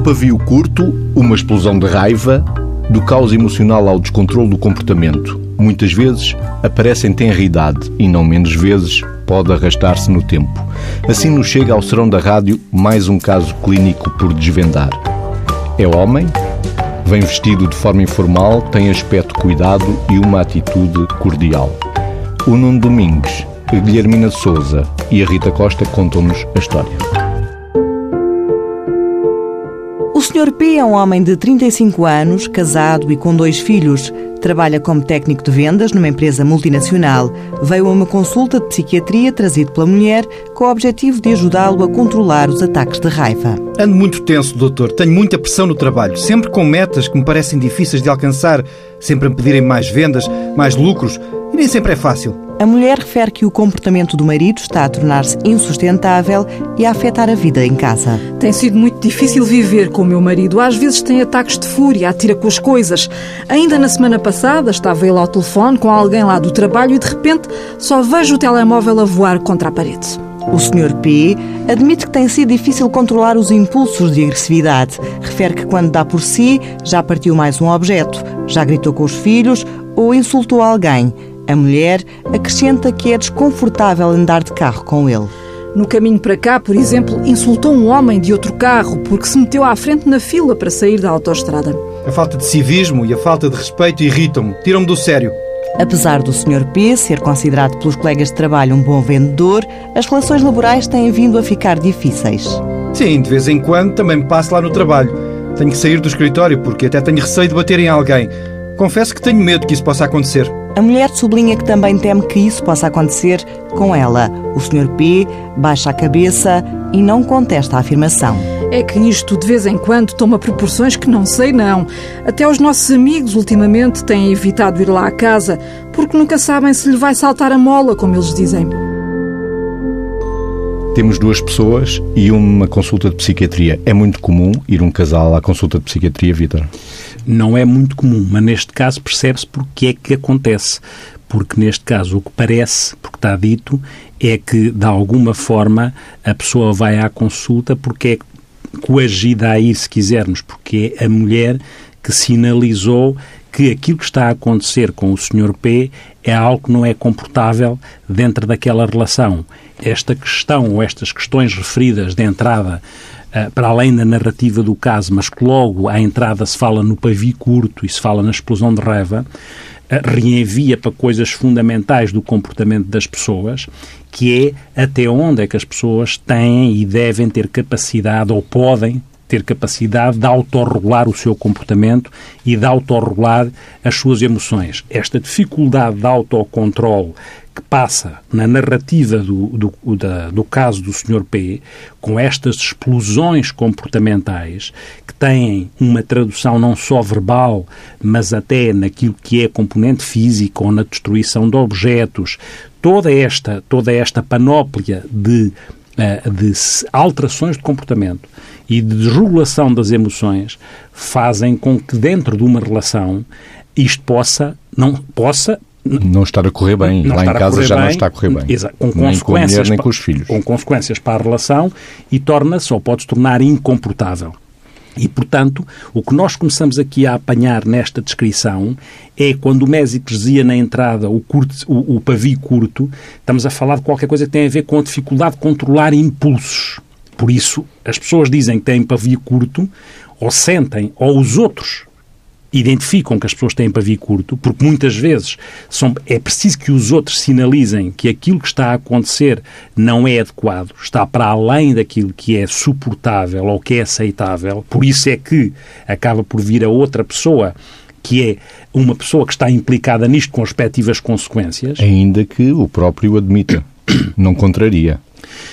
pavio curto, uma explosão de raiva, do caos emocional ao descontrole do comportamento. Muitas vezes aparece em tenra idade e, não menos vezes, pode arrastar-se no tempo. Assim nos chega ao serão da rádio mais um caso clínico por desvendar. É homem, vem vestido de forma informal, tem aspecto cuidado e uma atitude cordial. O Nuno Domingues, a Guilhermina Souza e a Rita Costa contam-nos a história. Sr. P é um homem de 35 anos, casado e com dois filhos. Trabalha como técnico de vendas numa empresa multinacional. Veio a uma consulta de psiquiatria trazido pela mulher com o objetivo de ajudá-lo a controlar os ataques de raiva. Ando muito tenso, doutor. Tenho muita pressão no trabalho, sempre com metas que me parecem difíceis de alcançar, sempre a me pedirem mais vendas, mais lucros, e nem sempre é fácil. A mulher refere que o comportamento do marido está a tornar-se insustentável e a afetar a vida em casa. Tem sido muito difícil viver com o meu marido. Às vezes tem ataques de fúria, atira com as coisas. Ainda na semana passada estava ele ao telefone com alguém lá do trabalho e de repente só vejo o telemóvel a voar contra a parede. O Sr. P admite que tem sido difícil controlar os impulsos de agressividade. Refere que quando dá por si, já partiu mais um objeto, já gritou com os filhos ou insultou alguém. A mulher acrescenta que é desconfortável andar de carro com ele. No caminho para cá, por exemplo, insultou um homem de outro carro porque se meteu à frente na fila para sair da autoestrada. A falta de civismo e a falta de respeito irritam-me, tiram-me do sério. Apesar do Sr. P ser considerado pelos colegas de trabalho um bom vendedor, as relações laborais têm vindo a ficar difíceis. Sim, de vez em quando também me passo lá no trabalho. Tenho que sair do escritório porque até tenho receio de bater em alguém. Confesso que tenho medo que isso possa acontecer. A mulher sublinha que também teme que isso possa acontecer com ela. O Sr. P baixa a cabeça e não contesta a afirmação. É que isto de vez em quando toma proporções que não sei não. Até os nossos amigos ultimamente têm evitado ir lá à casa porque nunca sabem se lhe vai saltar a mola, como eles dizem. Temos duas pessoas e uma consulta de psiquiatria. É muito comum ir um casal à consulta de psiquiatria, Vitor? Não é muito comum, mas neste caso percebe-se porque é que acontece. Porque neste caso o que parece, porque está dito, é que de alguma forma a pessoa vai à consulta porque é coagida a ir, se quisermos, porque é a mulher que sinalizou que aquilo que está a acontecer com o Sr. P é algo que não é comportável dentro daquela relação. Esta questão ou estas questões referidas de entrada eh, para além da narrativa do caso, mas que logo à entrada se fala no pavio curto e se fala na explosão de raiva, eh, reenvia para coisas fundamentais do comportamento das pessoas, que é até onde é que as pessoas têm e devem ter capacidade ou podem ter capacidade de autorregular o seu comportamento e de autorregular as suas emoções. Esta dificuldade de autocontrole que passa na narrativa do, do, da, do caso do Sr. P, com estas explosões comportamentais que têm uma tradução não só verbal, mas até naquilo que é componente físico ou na destruição de objetos, toda esta, toda esta panóplia de, eh, de alterações de comportamento e de desregulação das emoções fazem com que dentro de uma relação isto possa não possa não estar a correr bem. Lá em casa já bem, não está a correr bem. Exato, com nem consequências com a mulher, nem com os filhos. Com consequências para a relação e torna-se ou pode se tornar incomportável. E, portanto, o que nós começamos aqui a apanhar nesta descrição é quando o Mésico dizia na entrada o, curto, o, o pavio curto, estamos a falar de qualquer coisa que tem a ver com a dificuldade de controlar impulsos. Por isso, as pessoas dizem que têm pavio curto, ou sentem, ou os outros identificam que as pessoas têm pavio curto, porque muitas vezes são, é preciso que os outros sinalizem que aquilo que está a acontecer não é adequado, está para além daquilo que é suportável ou que é aceitável. Por isso é que acaba por vir a outra pessoa que é uma pessoa que está implicada nisto com respectivas consequências. Ainda que o próprio admita, não contraria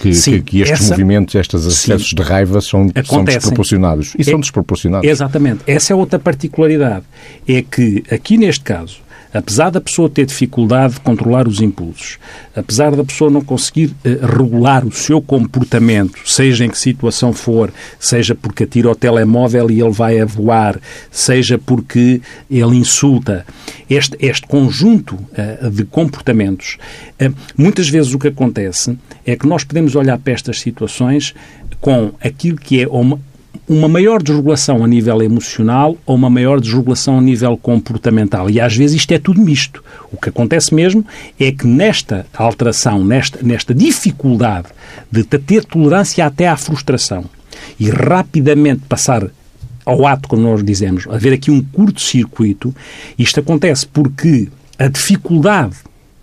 que, sim, que, que estes essa, movimentos, estes acessos sim, de raiva são, são desproporcionados. E é, são desproporcionados. Exatamente. Essa é outra particularidade. É que, aqui neste caso, apesar da pessoa ter dificuldade de controlar os impulsos, apesar da pessoa não conseguir uh, regular o seu comportamento, seja em que situação for, seja porque atira o telemóvel e ele vai a voar, seja porque ele insulta, este, este conjunto uh, de comportamentos, uh, muitas vezes o que acontece é que nós podemos olhar para estas situações com aquilo que é uma, uma maior desregulação a nível emocional ou uma maior desregulação a nível comportamental. E às vezes isto é tudo misto. O que acontece mesmo é que nesta alteração, nesta, nesta dificuldade de ter tolerância até à frustração e rapidamente passar ao ato, como nós dizemos, haver aqui um curto-circuito, isto acontece porque a dificuldade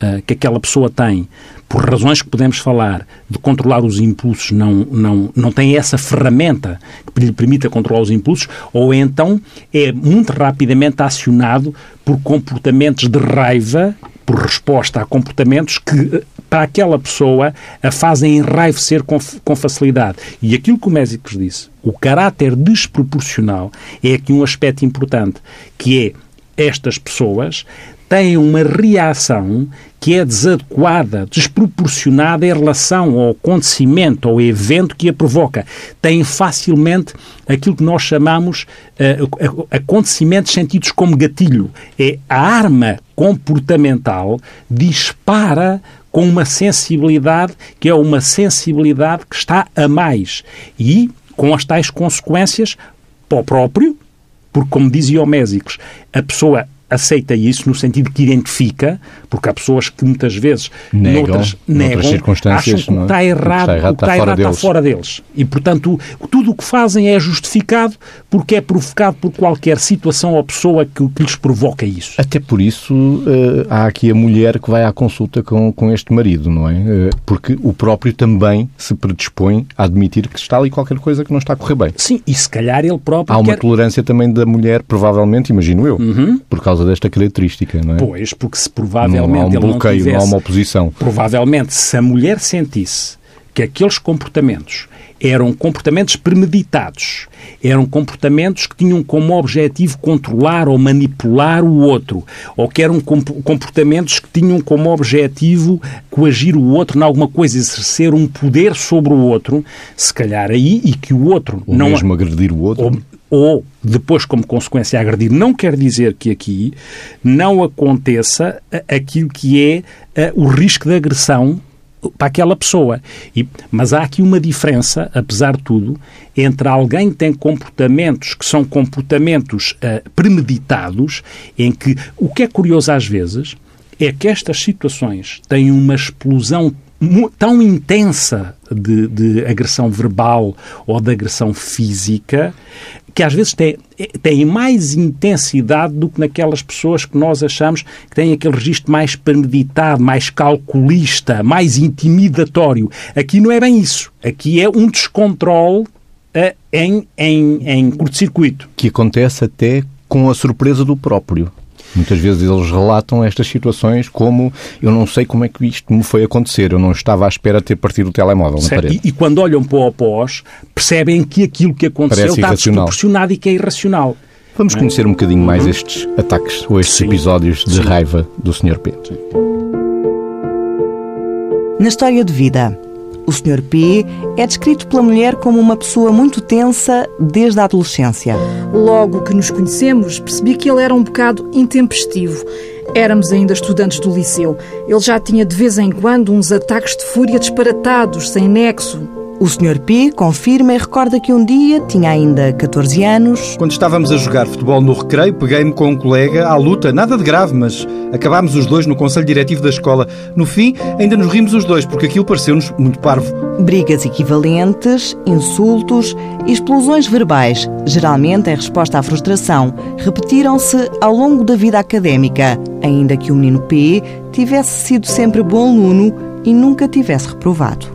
uh, que aquela pessoa tem por razões que podemos falar, de controlar os impulsos, não, não, não tem essa ferramenta que lhe permita controlar os impulsos, ou então é muito rapidamente acionado por comportamentos de raiva, por resposta a comportamentos que, para aquela pessoa, a fazem enraivecer com, com facilidade. E aquilo que o Mésicos disse, o caráter desproporcional, é aqui um aspecto importante, que é estas pessoas têm uma reação que é desadequada, desproporcionada em relação ao acontecimento, ao evento que a provoca. Têm facilmente aquilo que nós chamamos uh, acontecimentos sentidos como gatilho. É a arma comportamental dispara com uma sensibilidade que é uma sensibilidade que está a mais e com as tais consequências para o próprio, porque, como dizia Mésicos, a pessoa aceita isso no sentido que identifica, porque há pessoas que muitas vezes negam, noutras, negam circunstâncias, acham que o que está é? errado, o que está errado, está, está, errado está, fora deles. E, portanto, tudo o que fazem é justificado porque é provocado por qualquer situação ou pessoa que, que lhes provoca isso. Até por isso uh, há aqui a mulher que vai à consulta com, com este marido, não é? Uh, porque o próprio também se predispõe a admitir que está ali qualquer coisa que não está a correr bem. Sim, e se calhar ele próprio Há uma quer... tolerância também da mulher, provavelmente, imagino eu, uhum. por causa desta característica, não é? Pois, porque se provavelmente não há um bloqueio, não, tivesse, não há uma oposição. Provavelmente, se a mulher sentisse que aqueles comportamentos eram comportamentos premeditados, eram comportamentos que tinham como objetivo controlar ou manipular o outro, ou que eram comportamentos que tinham como objetivo coagir o outro em alguma coisa, exercer um poder sobre o outro, se calhar aí, e que o outro ou não. mesmo agredir o outro. Ou, ou depois, como consequência, agredir, não quer dizer que aqui não aconteça aquilo que é o risco de agressão para aquela pessoa. E, mas há aqui uma diferença, apesar de tudo, entre alguém que tem comportamentos que são comportamentos uh, premeditados, em que o que é curioso às vezes é que estas situações têm uma explosão tão intensa de, de, agressão verbal ou de agressão física que às vezes têm, têm mais intensidade do que naquelas pessoas que nós achamos que têm aquele registro mais premeditado, mais calculista, mais intimidatório. Aqui não é bem isso. Aqui é um descontrole uh, em, em, em curto-circuito. Que acontece até com a surpresa do próprio. Muitas vezes eles relatam estas situações como eu não sei como é que isto me foi acontecer, eu não estava à espera de ter partido o telemóvel na parede. E, e, quando olham para o após, percebem que aquilo que aconteceu Parece está irracional. desproporcionado e que é irracional. Vamos conhecer um bocadinho mais estes ataques ou estes Sim. episódios de Sim. raiva do Sr. P. Sim. Na história de vida, o Sr. P é descrito pela mulher como uma pessoa muito tensa desde a adolescência. Logo que nos conhecemos, percebi que ele era um bocado intempestivo. Éramos ainda estudantes do liceu. Ele já tinha de vez em quando uns ataques de fúria disparatados, sem nexo. O Sr. P confirma e recorda que um dia, tinha ainda 14 anos. Quando estávamos a jogar futebol no recreio, peguei-me com um colega à luta, nada de grave, mas acabámos os dois no conselho diretivo da escola. No fim, ainda nos rimos os dois, porque aquilo pareceu-nos muito parvo. Brigas equivalentes, insultos e explosões verbais, geralmente em resposta à frustração, repetiram-se ao longo da vida académica, ainda que o menino P tivesse sido sempre bom aluno e nunca tivesse reprovado.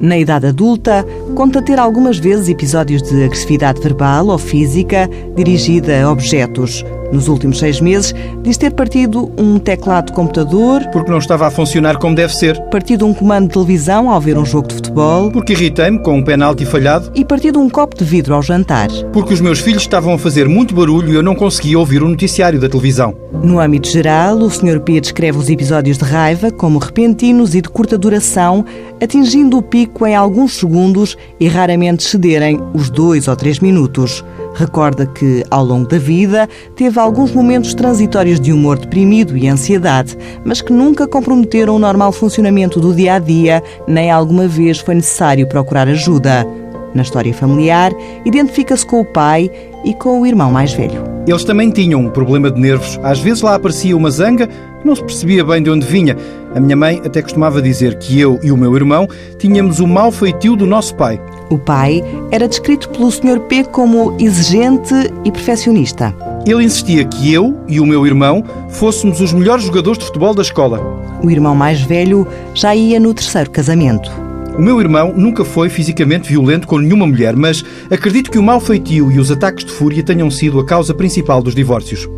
Na idade adulta, conta ter algumas vezes episódios de agressividade verbal ou física dirigida a objetos, nos últimos seis meses, diz ter partido um teclado de computador. Porque não estava a funcionar como deve ser. Partido um comando de televisão ao ver um jogo de futebol. Porque irritei-me com um penalti falhado. E partido um copo de vidro ao jantar. Porque os meus filhos estavam a fazer muito barulho e eu não conseguia ouvir o noticiário da televisão. No âmbito geral, o Sr. P descreve os episódios de raiva como repentinos e de curta duração, atingindo o pico em alguns segundos e raramente cederem os dois ou três minutos. Recorda que, ao longo da vida, teve alguns momentos transitórios de humor deprimido e ansiedade, mas que nunca comprometeram o normal funcionamento do dia a dia, nem alguma vez foi necessário procurar ajuda. Na história familiar, identifica-se com o pai e com o irmão mais velho. Eles também tinham um problema de nervos. Às vezes lá aparecia uma zanga não se percebia bem de onde vinha. A minha mãe até costumava dizer que eu e o meu irmão tínhamos o mau feitio do nosso pai. O pai era descrito pelo Sr. P como exigente e perfeccionista. Ele insistia que eu e o meu irmão fôssemos os melhores jogadores de futebol da escola. O irmão mais velho já ia no terceiro casamento. O meu irmão nunca foi fisicamente violento com nenhuma mulher, mas acredito que o mau feitio e os ataques de fúria tenham sido a causa principal dos divórcios.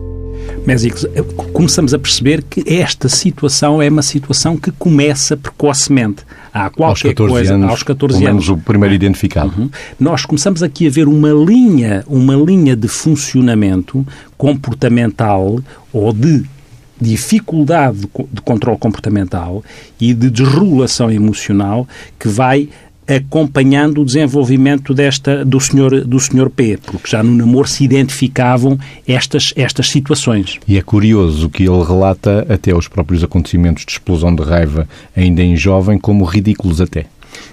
Mésicos, começamos a perceber que esta situação é uma situação que começa precocemente. Há qualquer aos coisa anos, aos 14 pelo anos. o primeiro identificado. Uhum. Nós começamos aqui a ver uma linha, uma linha de funcionamento comportamental ou de dificuldade de controle comportamental e de desregulação emocional que vai acompanhando o desenvolvimento desta do senhor do senhor P, porque já no namoro se identificavam estas estas situações. E é curioso que ele relata até os próprios acontecimentos de explosão de raiva ainda em jovem como ridículos até.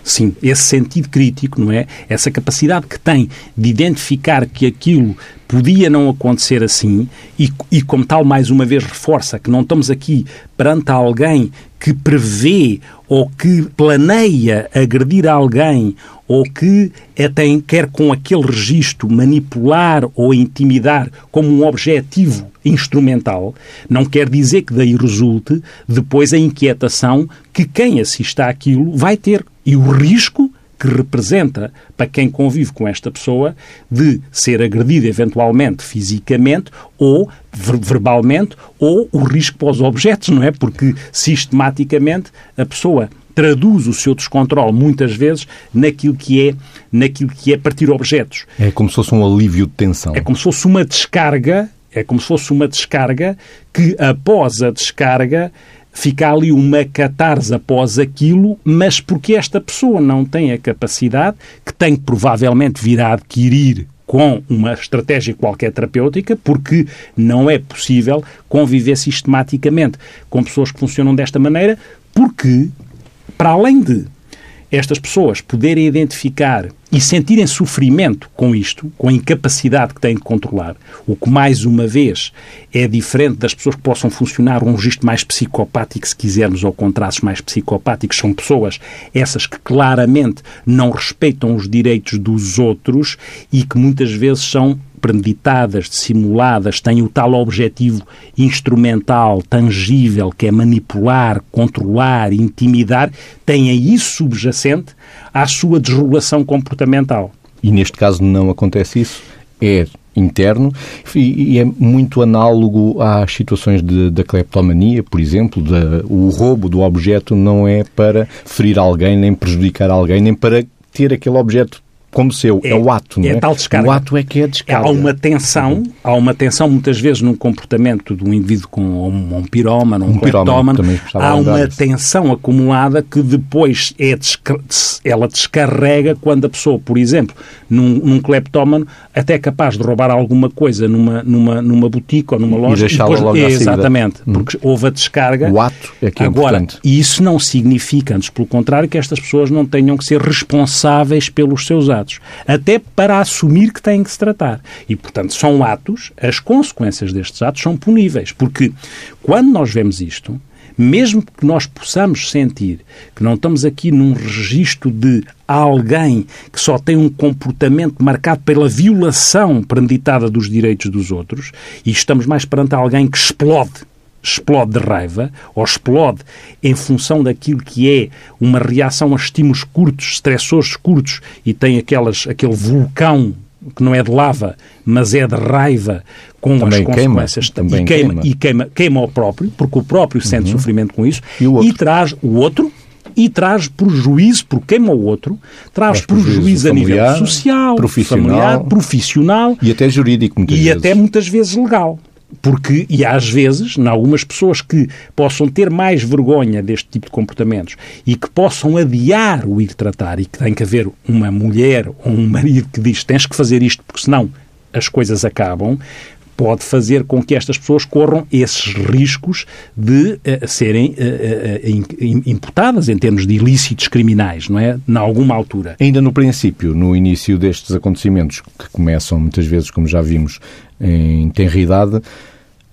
Sim, esse sentido crítico, não é? Essa capacidade que tem de identificar que aquilo podia não acontecer assim e, e como tal, mais uma vez, reforça que não estamos aqui perante alguém que prevê ou que planeia agredir alguém ou que até quer com aquele registro manipular ou intimidar como um objetivo instrumental, não quer dizer que daí resulte depois a inquietação que quem assista àquilo vai ter e o risco que representa para quem convive com esta pessoa de ser agredido eventualmente fisicamente ou verbalmente ou o risco para os objetos, não é? Porque sistematicamente a pessoa traduz o seu descontrole muitas vezes naquilo que é naquilo que é partir objetos. É como se fosse um alívio de tensão. É como se fosse uma descarga, é como se fosse uma descarga que após a descarga fica ali uma catarse após aquilo, mas porque esta pessoa não tem a capacidade, que tem provavelmente vir a adquirir com uma estratégia qualquer terapêutica, porque não é possível conviver sistematicamente com pessoas que funcionam desta maneira, porque, para além de estas pessoas poderem identificar e sentirem sofrimento com isto, com a incapacidade que têm de controlar, o que mais uma vez é diferente das pessoas que possam funcionar um registro mais psicopático, se quisermos, ou com traços mais psicopáticos, são pessoas essas que claramente não respeitam os direitos dos outros e que muitas vezes são premeditadas, dissimuladas, têm o tal objetivo instrumental, tangível, que é manipular, controlar, intimidar, têm isso subjacente à sua desregulação comportamental. E neste caso não acontece isso? É interno e, é muito análogo às situações de, da cleptomania, por exemplo, de, o roubo do objeto não é para ferir alguém, nem prejudicar alguém, nem para ter aquele objeto como seu, é, é o ato, não é? é? tal descarga. O ato é que é descarga. Há uma tensão, uhum. há uma tensão muitas vezes no comportamento de um indivíduo com um, um pirómano, um, um cleptómano, há uma tensão acumulada que depois é ela descarrega quando a pessoa, por exemplo, num, num cleptómano, até é capaz de roubar alguma coisa numa, numa, numa boutique ou numa loja. E deixá-la logo é, Exatamente, uhum. porque houve a descarga. O ato é que é Agora, importante. E isso não significa, antes pelo contrário, que estas pessoas não tenham que ser responsáveis pelos seus atos atos, até para assumir que têm que se tratar. E, portanto, são atos, as consequências destes atos são puníveis, porque quando nós vemos isto, mesmo que nós possamos sentir que não estamos aqui num registro de alguém que só tem um comportamento marcado pela violação premeditada dos direitos dos outros, e estamos mais perante alguém que explode explode de raiva ou explode em função daquilo que é uma reação a estímulos curtos, estressores curtos e tem aquelas, aquele vulcão que não é de lava, mas é de raiva com também as consequências queima, também e queima, queima, e queima, queima o próprio, porque o próprio sente uhum. sofrimento com isso e, e traz o outro e traz prejuízo, porque queima o outro, traz, traz prejuízo, prejuízo a nível social, profissional, familiar, profissional e até jurídico muitas e vezes. até muitas vezes legal. Porque, e às vezes, em algumas pessoas que possam ter mais vergonha deste tipo de comportamentos e que possam adiar o ir tratar e que tem que haver uma mulher ou um marido que diz tens que fazer isto porque senão as coisas acabam, pode fazer com que estas pessoas corram esses riscos de uh, serem uh, imputadas em termos de ilícitos criminais, não é? Na alguma altura. Ainda no princípio, no início destes acontecimentos, que começam muitas vezes, como já vimos, em tenridade,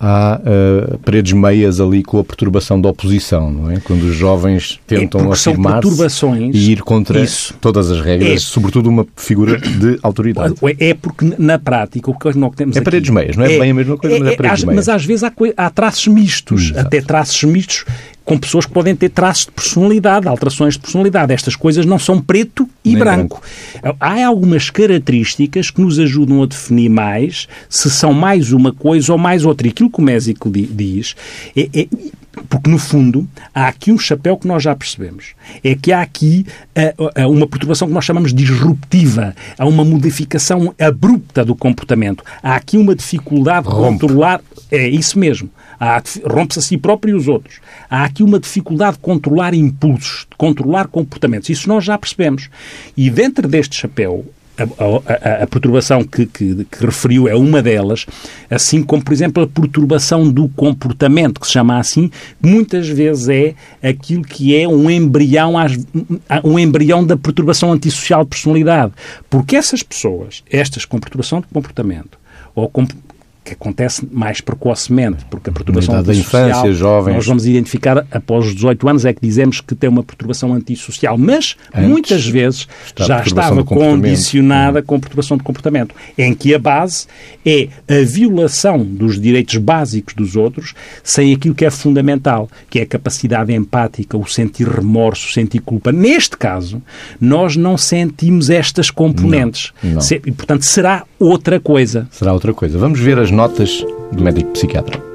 há uh, paredes meias ali com a perturbação da oposição, não é? Quando os jovens tentam é afirmar-se e ir contra isso. todas as regras, é. sobretudo uma figura de autoridade. É porque, na prática, o que nós temos É aqui, paredes meias, não é, é, bem a mesma coisa, mas é, é paredes meias. Mas às vezes há, há traços mistos, Exato. até traços mistos com pessoas que podem ter traços de personalidade, alterações de personalidade. Estas coisas não são preto e branco. branco. Há algumas características que nos ajudam a definir mais se são mais uma coisa ou mais outra. E aquilo que o Mésico diz é, é porque, no fundo, há aqui um chapéu que nós já percebemos. É que há aqui uh, uh, uma perturbação que nós chamamos disruptiva. Há uma modificação abrupta do comportamento. Há aqui uma dificuldade de controlar. É isso mesmo rompe-se a si próprio e os outros. Há aqui uma dificuldade de controlar impulsos, de controlar comportamentos. Isso nós já percebemos. E dentro deste chapéu, a, a, a, perturbação que, que, que, referiu é uma delas, assim como, por exemplo, a perturbação do comportamento, que se chama assim, muitas vezes é aquilo que é um embrião, um embrião da perturbação antissocial de personalidade. Porque essas pessoas, estas com perturbação de comportamento, ou com que acontece mais precocemente, porque a perturbação da infância, jovens. Nós vamos identificar após os 18 anos é que dizemos que tem uma perturbação antissocial, mas Antes, muitas vezes já estava condicionada com perturbação de comportamento, em que a base é a violação dos direitos básicos dos outros sem aquilo que é fundamental, que é a capacidade empática, o sentir remorso, o sentir culpa. Neste caso, nós não sentimos estas componentes. Não, não. E, portanto, será outra coisa. Será outra coisa. Vamos ver as notas do médico psiquiatra.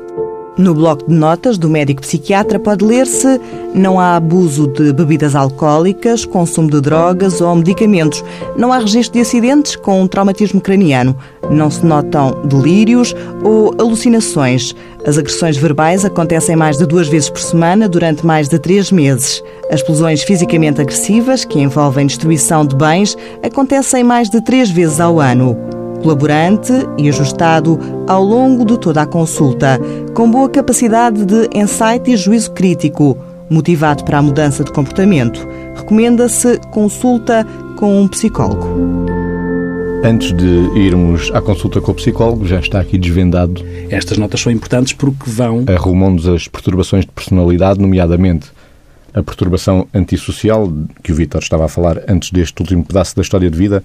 No bloco de notas do médico psiquiatra pode ler-se não há abuso de bebidas alcoólicas, consumo de drogas ou medicamentos, não há registro de acidentes com traumatismo craniano, não se notam delírios ou alucinações. As agressões verbais acontecem mais de duas vezes por semana durante mais de três meses. As explosões fisicamente agressivas, que envolvem destruição de bens, acontecem mais de três vezes ao ano colaborante e ajustado ao longo de toda a consulta, com boa capacidade de insight e juízo crítico, motivado para a mudança de comportamento. Recomenda-se consulta com um psicólogo. Antes de irmos à consulta com o psicólogo, já está aqui desvendado. Estas notas são importantes porque vão. Arrumam-nos as perturbações de personalidade, nomeadamente a perturbação antissocial, que o Vítor estava a falar antes deste último pedaço da história de vida,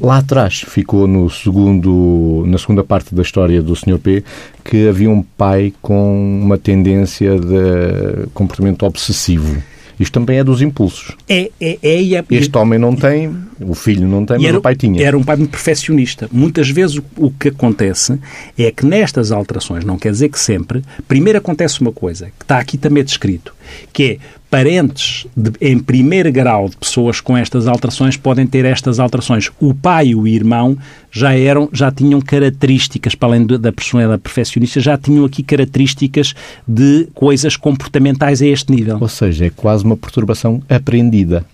Lá atrás ficou no segundo, na segunda parte da história do Sr. P que havia um pai com uma tendência de comportamento obsessivo. Isto também é dos impulsos. É, é, é, é este homem não tem, o filho não tem, mas era, o pai tinha. Era um pai muito perfeccionista. Muitas vezes o, o, que acontece é que nestas alterações, não quer dizer que sempre, primeiro acontece uma coisa, que está aqui também descrito, que é parentes de, em primeiro grau de pessoas com estas alterações podem ter estas alterações. O pai e o irmão já eram, já tinham características, para além da personalidade perfeccionista, já tinham aqui características de coisas comportamentais a este nível. Ou seja, é quase uma perturbação aprendida.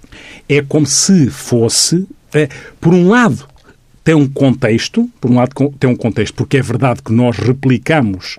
É como se fosse, é, por um lado, tem um contexto, por um lado tem um contexto, porque é verdade que nós replicamos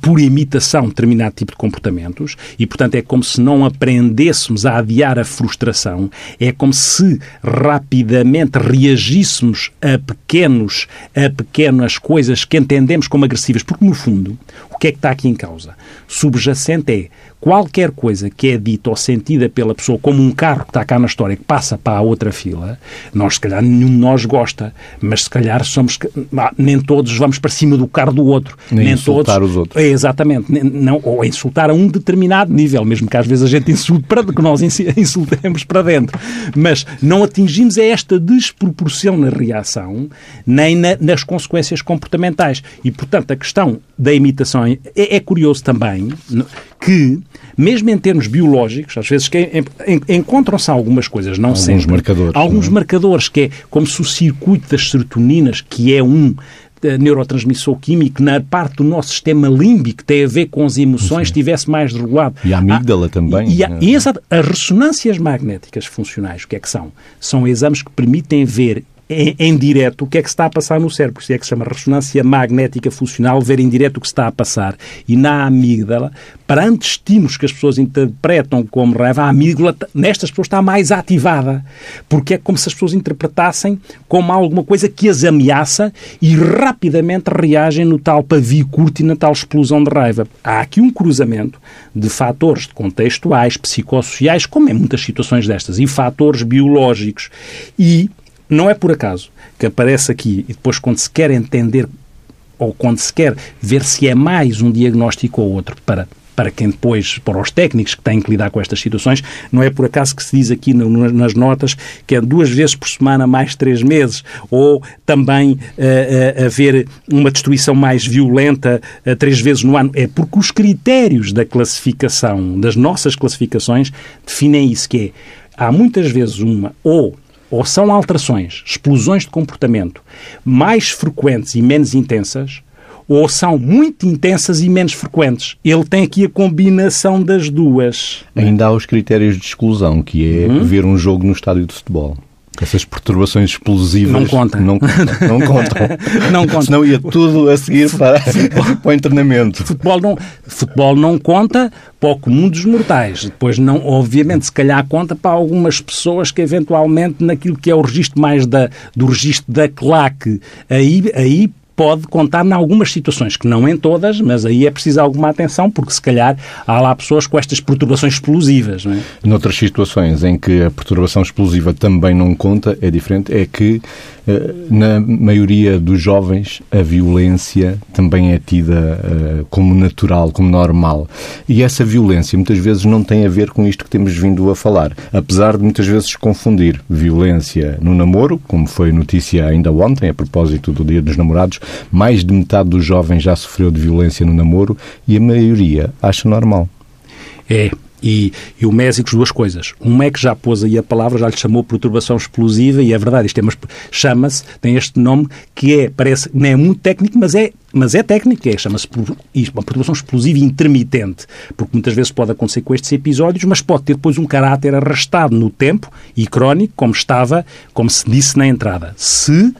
por imitação determinado tipo de comportamentos e, portanto, é como se não aprendêssemos a adiar a frustração, é como se rapidamente reagíssemos a pequenos, a pequenas coisas que entendemos como agressivas, porque no fundo, que é que está aqui em causa? Subjacente é qualquer coisa que é dita ou sentida pela pessoa, como um carro que está cá na história, que passa para a outra fila, nós, se calhar, nenhum de nós gosta, mas se calhar somos. Nem todos vamos para cima do carro do outro. Nem, nem insultar todos, os outros. É, exatamente. Não, ou insultar a um determinado nível, mesmo que às vezes a gente insulte para que nós insultemos para dentro. Mas não atingimos é esta desproporção na reação, nem na, nas consequências comportamentais. E, portanto, a questão da imitação é, é curioso também que, mesmo em termos biológicos, às vezes encontram-se algumas coisas, não alguns sempre. Marcadores, alguns não? marcadores, que é como se o circuito das serotoninas, que é um eh, neurotransmissor químico na parte do nosso sistema límbico que tem a ver com as emoções Sim. estivesse mais regulado. E a amígdala ah, também. E, e, e as ressonâncias magnéticas funcionais, o que é que são? São exames que permitem ver em, em direto o que é que está a passar no cérebro. Isso é que se chama ressonância magnética funcional, ver em direto o que está a passar. E na amígdala, perante estímulos que as pessoas interpretam como raiva, a amígdala nestas pessoas está mais ativada. Porque é como se as pessoas interpretassem como alguma coisa que as ameaça e rapidamente reagem no tal pavio curto e na tal explosão de raiva. Há aqui um cruzamento de fatores contextuais, psicossociais, como em muitas situações destas, e fatores biológicos. E não é por acaso que aparece aqui, e depois quando se quer entender ou quando se quer ver se é mais um diagnóstico ou outro para para quem depois, para os técnicos que têm que lidar com estas situações, não é por acaso que se diz aqui nas notas que é duas vezes por semana mais três meses, ou também uh, uh, haver uma destruição mais violenta uh, três vezes no ano. É porque os critérios da classificação, das nossas classificações, definem isso, que é, há muitas vezes uma ou ou são alterações, explosões de comportamento mais frequentes e menos intensas, ou são muito intensas e menos frequentes. Ele tem aqui a combinação das duas. Ainda há os critérios de exclusão, que é hum? ver um jogo no estádio de futebol. Essas perturbações explosivas não contam. Não, não contam. não contam. Senão ia tudo a seguir para, para o internamento. Futebol não, futebol não conta para o comum dos mortais. Depois, não, obviamente, se calhar conta para algumas pessoas que eventualmente naquilo que é o registro mais da, do registro da claque, aí, aí pode contar em algumas situações, que não em todas, mas aí é preciso alguma atenção, porque se calhar há lá pessoas com estas perturbações explosivas. Não é? Noutras situações em que a perturbação explosiva também não conta, é diferente, é que eh, na maioria dos jovens a violência também é tida uh, como natural, como normal. E essa violência muitas vezes não tem a ver com isto que temos vindo a falar, apesar de muitas vezes confundir violência no namoro, como foi notícia ainda ontem a propósito do Dia dos Namorados, mais de metade dos jovens já sofreu de violência no namoro e a maioria acha normal. É, e, e, o Mésicos, duas coisas. Um é que já pôs aí a palavra, já lhe chamou perturbação explosiva, e é verdade, isto é, chama-se, tem este nome que é, parece, não é muito técnico, mas é, mas é técnico, é, chama-se uma perturbação explosiva intermitente, porque muitas vezes pode acontecer com estes episódios, mas pode ter depois um caráter arrastado no tempo e crónico, como estava, como se disse na entrada. Se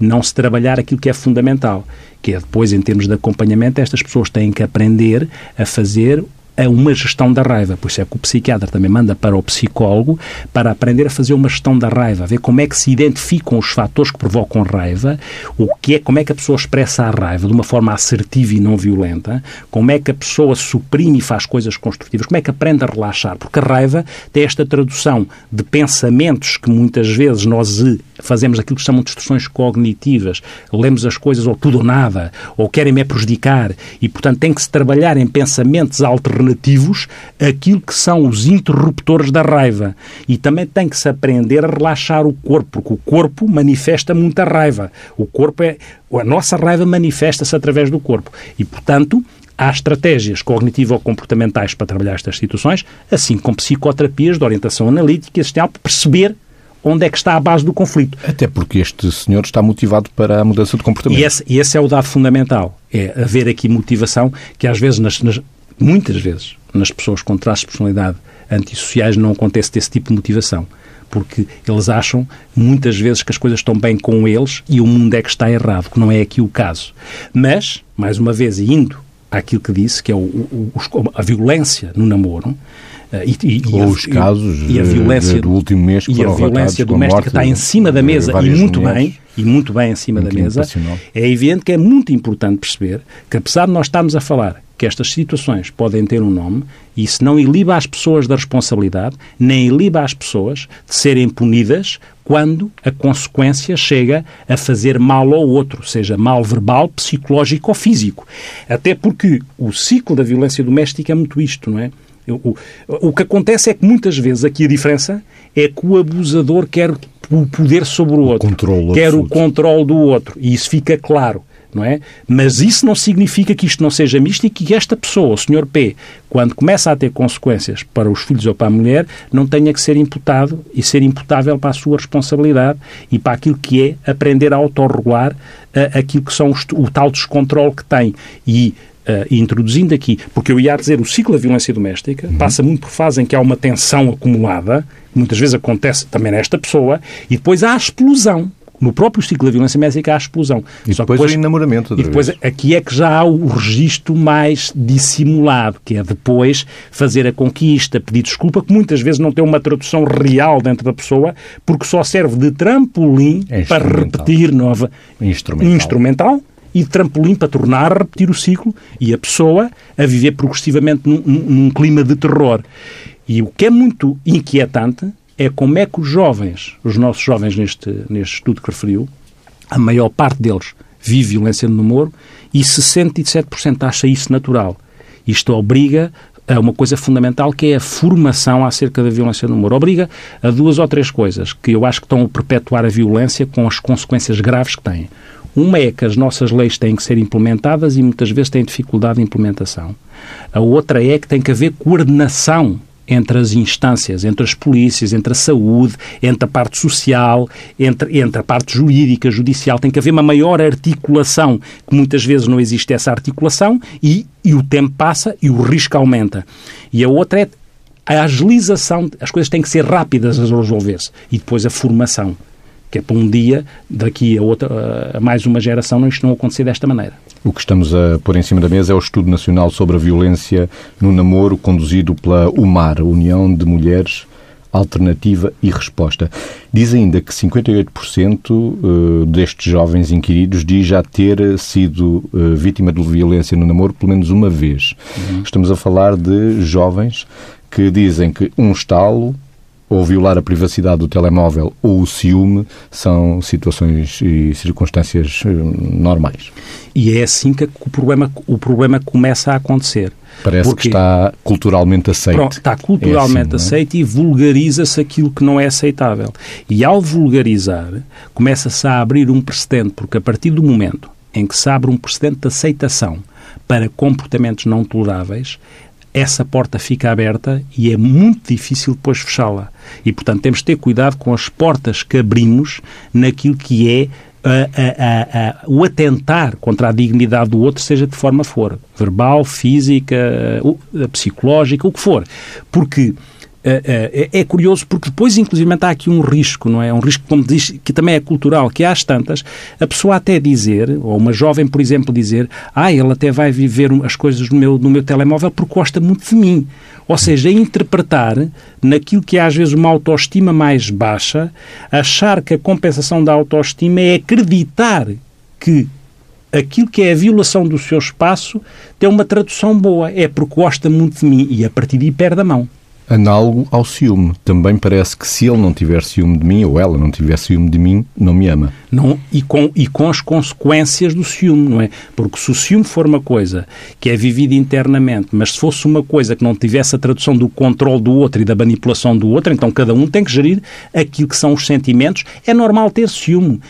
não se trabalhar aquilo que é fundamental, que é depois, em termos de acompanhamento, estas pessoas têm que aprender a fazer a uma gestão da raiva. Por isso é que o psiquiatra também manda para o psicólogo para aprender a fazer uma gestão da raiva, ver como é que se identificam os fatores que provocam raiva, o que é, como é que a pessoa expressa a raiva de uma forma assertiva e não violenta, como é que a pessoa suprime e faz coisas construtivas, como é que aprende a relaxar, porque a raiva tem esta tradução de pensamentos que muitas vezes nós fazemos aquilo que chamam de instruções cognitivas, lemos as coisas ou tudo ou nada, ou querem-me prejudicar, e portanto tem que se trabalhar em pensamentos alternativos alternativos àquilo que são os interruptores da raiva. E também tem que se aprender a relaxar o corpo, porque o corpo manifesta muita raiva. O corpo é. A nossa raiva manifesta-se através do corpo. E, portanto, há estratégias cognitivo-comportamentais para trabalhar estas situações, assim como psicoterapias de orientação analítica e existencial, para perceber onde é que está a base do conflito. Até porque este senhor está motivado para a mudança de comportamento. E esse, esse é o dado fundamental. É haver aqui motivação que às vezes nas, nas, muitas vezes, nas pessoas com traços de personalidade antissociais não acontece desse tipo de motivação. Porque eles acham, muitas vezes, que as coisas estão bem com eles e o mundo é que está errado, que não é aqui o caso. Mas, mais uma vez, indo àquilo que disse, que é o, o, a violência no namoro, Uh, e, e, Ou os casos e a violência, do último mês que e a violência doméstica está em cima da mesa e muito mulheres. bem e muito bem em cima muito da mesa é evidente que é muito importante perceber que apesar de nós estarmos a falar que estas situações podem ter um nome e isso não iliba as pessoas da responsabilidade, nem iliba as pessoas de serem punidas quando a consequência chega a fazer mal ao outro, seja mal verbal, psicológico ou físico. Até porque o ciclo da violência doméstica é muito isto, não é? O, o, que acontece é que muitas vezes aqui a diferença é que o abusador quer o poder sobre o outro, o quer absoluto. o controle do outro, e isso fica claro não é? Mas isso não significa que isto não seja misto e que esta pessoa, o Sr. P, quando começa a ter consequências para os filhos ou para a mulher, não tenha que ser imputado e ser imputável para a sua responsabilidade e para aquilo que é aprender a autorregular uh, aquilo que são os, o tal descontrole que tem. E Uh, introduzindo aqui, porque eu ia dizer, o ciclo da violência doméstica uhum. passa muito por fase em que há uma tensão acumulada, muitas vezes acontece também nesta pessoa, e depois há a explosão no próprio ciclo da violência doméstica há a explosão. E Só depois, depois o enamoramento. E depois vez. aqui é que já há o registro mais dissimulado, que é depois fazer a conquista, pedir desculpa, que muitas vezes não tem uma tradução real dentro da pessoa, porque só serve de trampolim É para repetir nova Instrumental. instrumental e de trampolim para tornar a repetir o ciclo e a pessoa a viver progressivamente num, num- num clima de terror. E o que é muito inquietante é como é que os jovens, os nossos jovens neste, neste estudo que referiu, a maior parte deles vive violência no namoro e 67% acha isso natural. Isto obriga a uma coisa fundamental que é a formação acerca da violência no namoro. Obriga a duas ou três coisas que eu acho que estão a perpetuar a violência com as consequências graves que têm. Uma é que as nossas leis têm que ser implementadas e muitas vezes têm dificuldade de implementação. A outra é que tem que haver coordenação entre as instâncias, entre as polícias, entre a saúde, entre a parte social, entre, entre a parte jurídica, judicial. Tem que haver uma maior articulação, que muitas vezes não existe essa articulação e, e o tempo passa e o risco aumenta. E a outra é a agilização, as coisas têm que ser rápidas a resolver-se. E depois a formação, que é para um dia, daqui a, outra, a mais uma geração, isto não acontecer desta maneira. O que estamos a pôr em cima da mesa é o Estudo Nacional sobre a Violência no Namoro, conduzido pela UMAR, União de Mulheres Alternativa e Resposta. Diz ainda que 58% eh, destes jovens inquiridos diz já ter sido eh, vítima de violência no namoro pelo menos uma vez. Estamos a falar de jovens que dizem que um estalo ou violar a privacidade do telemóvel ou o ciúme são situações e circunstâncias eh, normais. E é assim que o problema, o problema começa a acontecer. Parece Porquê? que está culturalmente aceito. Pronto, está culturalmente É assim, não é? aceito e vulgariza-se aquilo que não é aceitável. E ao vulgarizar, começa-se a abrir um precedente, porque a partir do momento em que se abre um precedente de aceitação para comportamentos não toleráveis, essa porta fica aberta e é muito difícil depois fechá-la. E, portanto, temos de ter cuidado com as portas que abrimos naquilo que é a- a- a- o atentar contra a dignidade do outro, seja de forma for, verbal, física, psicológica, o que for. Porque eh, eh, é, é curioso porque depois, inclusive, há aqui um risco, não é? Um risco, como diz, que também é cultural, que às tantas, a pessoa até dizer, ou uma jovem, por exemplo, dizer, ah, ele até vai viver as coisas no meu, no meu telemóvel porque gosta muito de mim. Ou seja, interpretar naquilo que é às vezes uma autoestima mais baixa, achar que a compensação da autoestima é acreditar que aquilo que é a violação do seu espaço tem uma tradução boa. É porque gosta muito de mim e a partir daí perde a mão. Análogo ao ciúme. Também parece que se ele não tiver ciúme de mim, ou ela não tiver ciúme de mim, não me ama. Não, e, com, e com as consequências do ciúme, não é? Porque se o ciúme for uma coisa que é vivida internamente, mas se fosse uma coisa que não tivesse a tradução do controle do outro e da manipulação do outro, então cada um tem que gerir aquilo que são os sentimentos. É normal ter ciúme,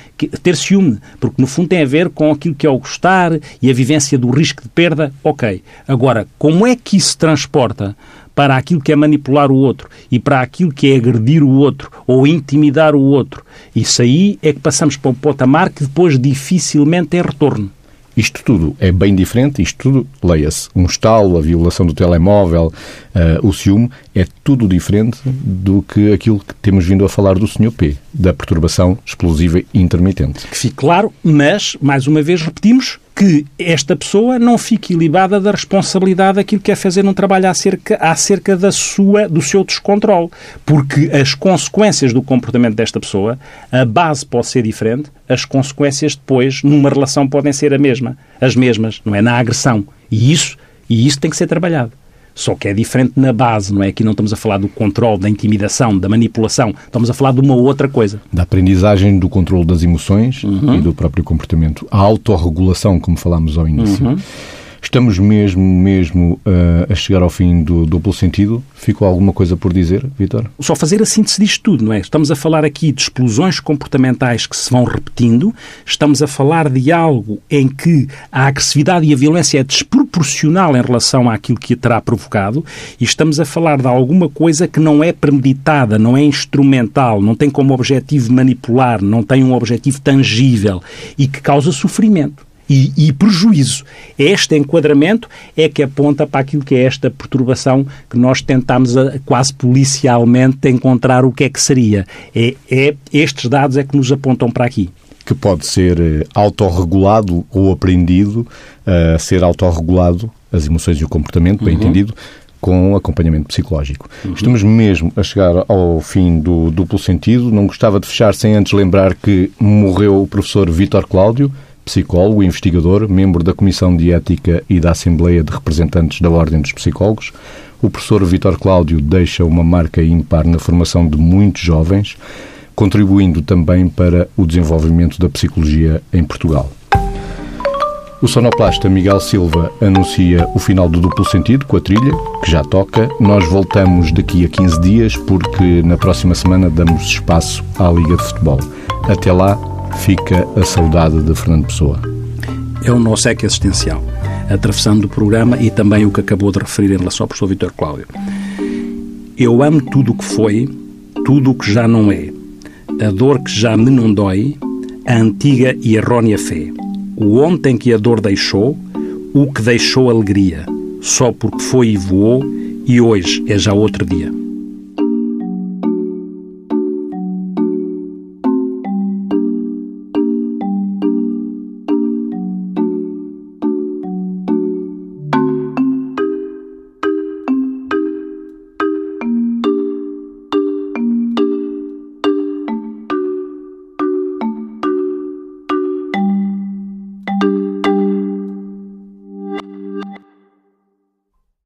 ter ciúme, porque no fundo tem a ver com aquilo que é o gostar e a vivência do risco de perda. Ok. Agora, como é que isso se transporta para aquilo que é manipular o outro e para aquilo que é agredir o outro ou intimidar o outro. Isso aí é que passamos para um patamar que depois dificilmente tem retorno. Isto tudo é bem diferente, isto tudo, leia-se, um estalo, a violação do telemóvel, eh, o ciúme, é tudo diferente do que aquilo que temos vindo a falar do Sr. P, da perturbação explosiva intermitente. Que fique claro, mas, mais uma vez, repetimos que esta pessoa não fique ilibada da responsabilidade daquilo que é fazer um trabalho acerca, acerca da sua, do seu descontrole. Porque as consequências do comportamento desta pessoa, a base pode ser diferente, as consequências depois, numa relação, podem ser a mesma, as mesmas, não é? Na agressão. E isso, e isso tem que ser trabalhado. Só que é diferente na base, não é? Aqui não estamos a falar do controle, da intimidação, da manipulação. Estamos a falar de uma outra coisa. Da aprendizagem do controle das emoções Uhum. e do próprio comportamento. A autorregulação, como falámos ao início. Uhum. Estamos mesmo, mesmo eh, a chegar ao fim do duplo sentido. Ficou alguma coisa por dizer, Vitor? só fazer a síntese disto tudo, não é? Estamos a falar aqui de explosões comportamentais que se vão repetindo, estamos a falar de algo em que a agressividade e a violência é desproporcional em relação àquilo que a terá provocado e estamos a falar de alguma coisa que não é premeditada, não é instrumental, não tem como objetivo manipular, não tem um objetivo tangível e que causa sofrimento e, e prejuízo. Este enquadramento é que aponta para aquilo que é esta perturbação que nós tentamos a- quase policialmente encontrar o que é que seria. É, é- estes dados é que nos apontam para aqui. que pode ser eh, autorregulado ou aprendido a ser autorregulado, as emoções e o comportamento, bem uhum. entendido, com acompanhamento psicológico. Uhum. Estamos mesmo a chegar ao fim do duplo sentido. Não gostava de fechar sem antes lembrar que morreu o professor Vítor Cláudio, psicólogo, investigador, membro da Comissão de Ética e da Assembleia de Representantes da Ordem dos Psicólogos. O professor Vítor Cláudio deixa uma marca ímpar na formação de muitos jovens, contribuindo também para o desenvolvimento da psicologia em Portugal. O sonoplasta Miguel Silva anuncia o final do duplo sentido com a trilha, que já toca. Nós voltamos daqui a 15 dias, porque na próxima semana damos espaço à Liga de Futebol. Até lá, fica a saudade de Fernando Pessoa. É o nosso eco existencial, atravessando o programa e também o que acabou de referir em relação ao professor Vitor Cláudio. Eu amo tudo o que foi, tudo o que já não é. A dor que já me não dói, a antiga e errónea fé o ontem que a dor deixou, o que deixou alegria, só porque foi e voou, e hoje é já outro dia.